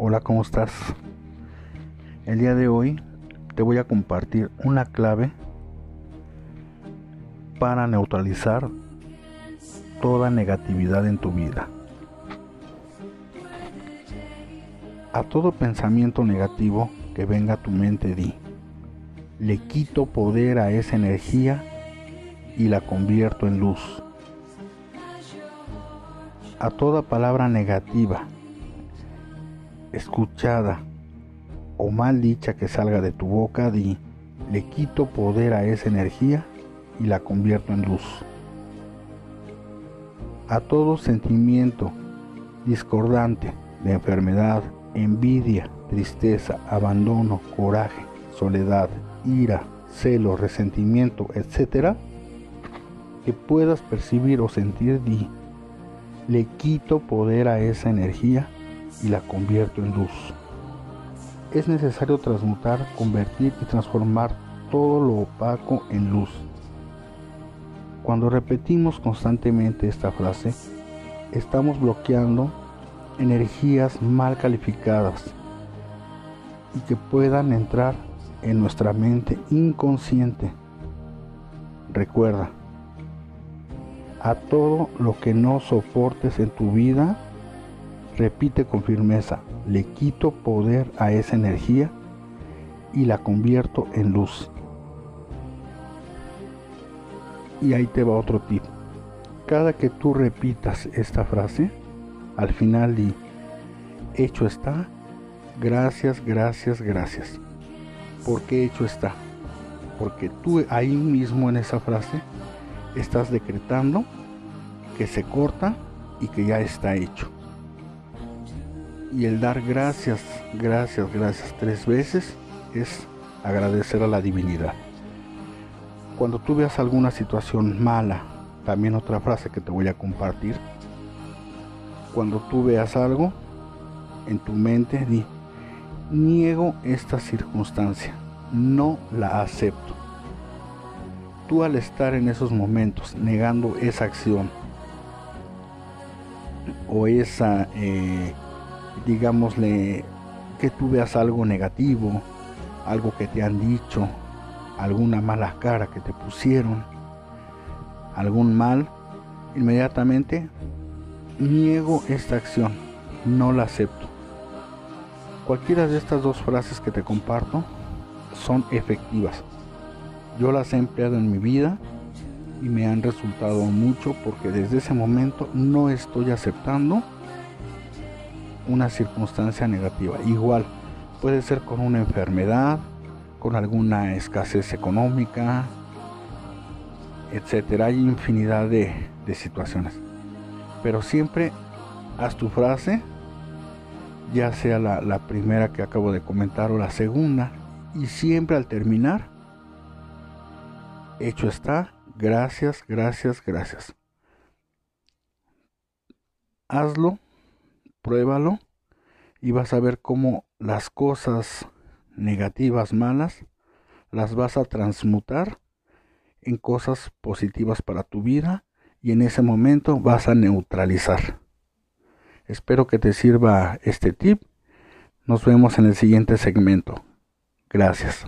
Hola, ¿cómo estás? El día de hoy te voy a compartir una clave para neutralizar toda negatividad en tu vida. A todo pensamiento negativo que venga a tu mente di, le quito poder a esa energía y la convierto en luz. A toda palabra negativa, escuchada o mal dicha que salga de tu boca, di, le quito poder a esa energía y la convierto en luz. A todo sentimiento discordante de enfermedad, envidia, tristeza, abandono, coraje, soledad, ira, celo, resentimiento, etc., que puedas percibir o sentir, di, le quito poder a esa energía y la convierto en luz. Es necesario transmutar, convertir y transformar todo lo opaco en luz. Cuando repetimos constantemente esta frase, estamos bloqueando energías mal calificadas y que puedan entrar en nuestra mente inconsciente. Recuerda, a todo lo que no soportes en tu vida, repite con firmeza, le quito poder a esa energía y la convierto en luz. Y ahí te va otro tip. Cada que tú repitas esta frase, al final di, hecho está, gracias, gracias, gracias. ¿Por qué hecho está? Porque tú ahí mismo en esa frase estás decretando que se corta y que ya está hecho. Y el dar gracias, gracias, gracias tres veces es agradecer a la divinidad. Cuando tú veas alguna situación mala, también otra frase que te voy a compartir. Cuando tú veas algo en tu mente, di, niego esta circunstancia, no la acepto tú al estar en esos momentos negando esa acción o esa, eh, digámosle, que tú veas algo negativo, algo que te han dicho, alguna mala cara que te pusieron, algún mal, inmediatamente niego esta acción, no la acepto. Cualquiera de estas dos frases que te comparto son efectivas. Yo las he empleado en mi vida y me han resultado mucho porque desde ese momento no estoy aceptando una circunstancia negativa. Igual puede ser con una enfermedad, con alguna escasez económica, etcétera. Hay infinidad de, situaciones. Pero siempre haz tu frase, ya sea la primera que acabo de comentar o la segunda, y siempre al terminar Hecho está. Gracias, gracias, gracias. Hazlo, pruébalo y vas a ver cómo las cosas negativas, malas, las vas a transmutar en cosas positivas para tu vida y en ese momento vas a neutralizar. Espero que te sirva este tip. Nos vemos en el siguiente segmento. Gracias.